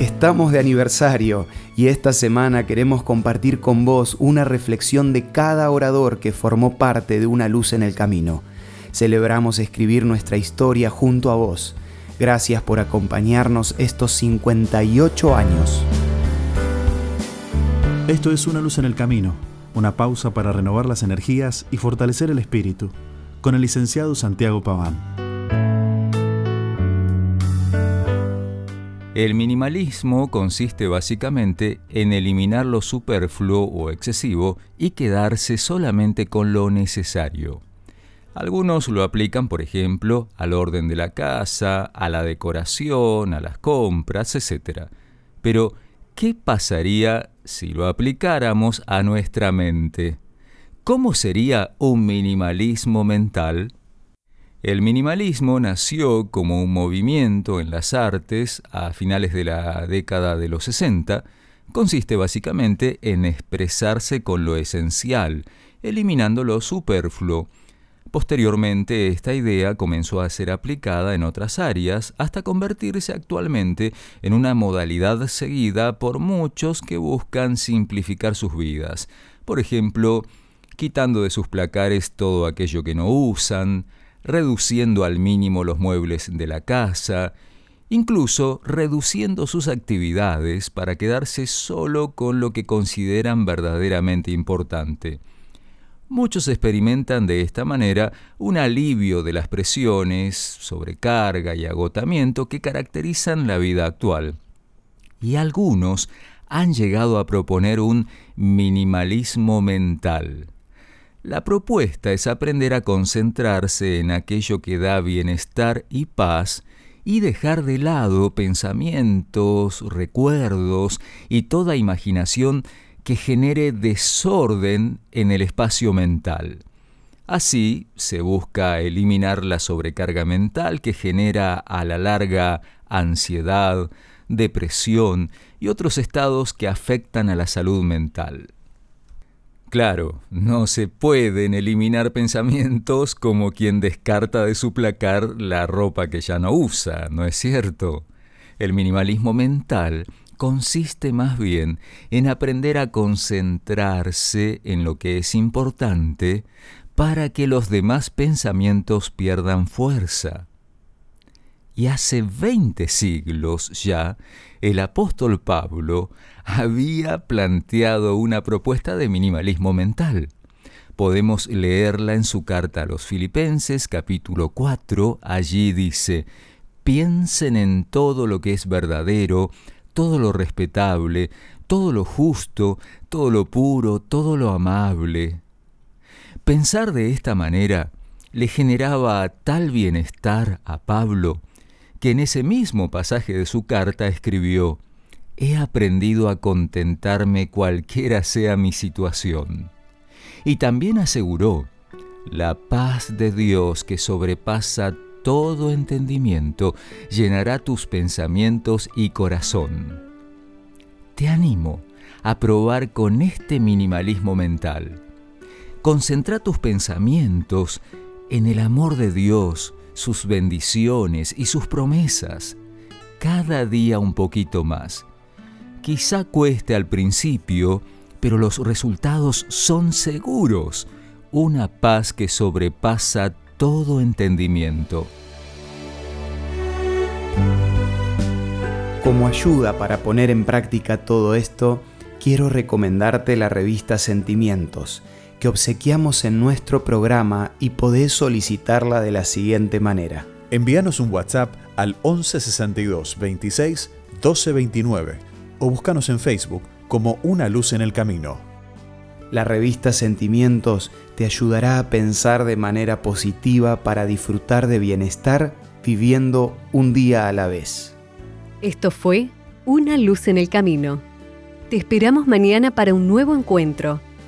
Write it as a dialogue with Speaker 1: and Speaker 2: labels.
Speaker 1: Estamos de aniversario y esta semana queremos compartir con vos una reflexión de cada orador que formó parte de una luz en el camino. Celebramos escribir nuestra historia junto a vos. Gracias por acompañarnos estos 58 años.
Speaker 2: Esto es Una luz en el camino, una pausa para renovar las energías y fortalecer el espíritu, con el licenciado Santiago Paván.
Speaker 3: El minimalismo consiste básicamente en eliminar lo superfluo o excesivo y quedarse solamente con lo necesario. Algunos lo aplican, por ejemplo, al orden de la casa, a la decoración, a las compras, etc. Pero, ¿qué pasaría si lo aplicáramos a nuestra mente? ¿Cómo sería un minimalismo mental? El minimalismo nació como un movimiento en las artes a finales de la década de los 60. Consiste básicamente en expresarse con lo esencial, eliminando lo superfluo. Posteriormente, esta idea comenzó a ser aplicada en otras áreas hasta convertirse actualmente en una modalidad seguida por muchos que buscan simplificar sus vidas. Por ejemplo, quitando de sus placares todo aquello que no usan, reduciendo al mínimo los muebles de la casa, incluso reduciendo sus actividades para quedarse solo con lo que consideran verdaderamente importante. Muchos experimentan de esta manera un alivio de las presiones, sobrecarga y agotamiento que caracterizan la vida actual. Y algunos han llegado a proponer un minimalismo mental la propuesta es aprender a concentrarse en aquello que da bienestar y paz y dejar de lado pensamientos, recuerdos y toda imaginación que genere desorden en el espacio mental. Así se busca eliminar la sobrecarga mental que genera a la larga ansiedad, depresión y otros estados que afectan a la salud mental. Claro, no se pueden eliminar pensamientos como quien descarta de su placar la ropa que ya no usa, ¿no es cierto? El minimalismo mental consiste más bien en aprender a concentrarse en lo que es importante para que los demás pensamientos pierdan fuerza. Y hace veinte siglos ya, el apóstol Pablo había planteado una propuesta de minimalismo mental. Podemos leerla en su carta a los Filipenses capítulo 4. Allí dice, piensen en todo lo que es verdadero, todo lo respetable, todo lo justo, todo lo puro, todo lo amable. Pensar de esta manera le generaba tal bienestar a Pablo que en ese mismo pasaje de su carta escribió, He aprendido a contentarme cualquiera sea mi situación. Y también aseguró, La paz de Dios que sobrepasa todo entendimiento llenará tus pensamientos y corazón. Te animo a probar con este minimalismo mental. Concentra tus pensamientos en el amor de Dios, sus bendiciones y sus promesas, cada día un poquito más. Quizá cueste al principio, pero los resultados son seguros, una paz que sobrepasa todo entendimiento.
Speaker 1: Como ayuda para poner en práctica todo esto, quiero recomendarte la revista Sentimientos, que obsequiamos en nuestro programa y podés solicitarla de la siguiente manera.
Speaker 2: Envíanos un WhatsApp al 1162 26 1229 o búscanos en Facebook como Una Luz en el Camino.
Speaker 1: La revista Sentimientos te ayudará a pensar de manera positiva para disfrutar de bienestar viviendo un día a la vez.
Speaker 4: Esto fue Una Luz en el Camino. Te esperamos mañana para un nuevo encuentro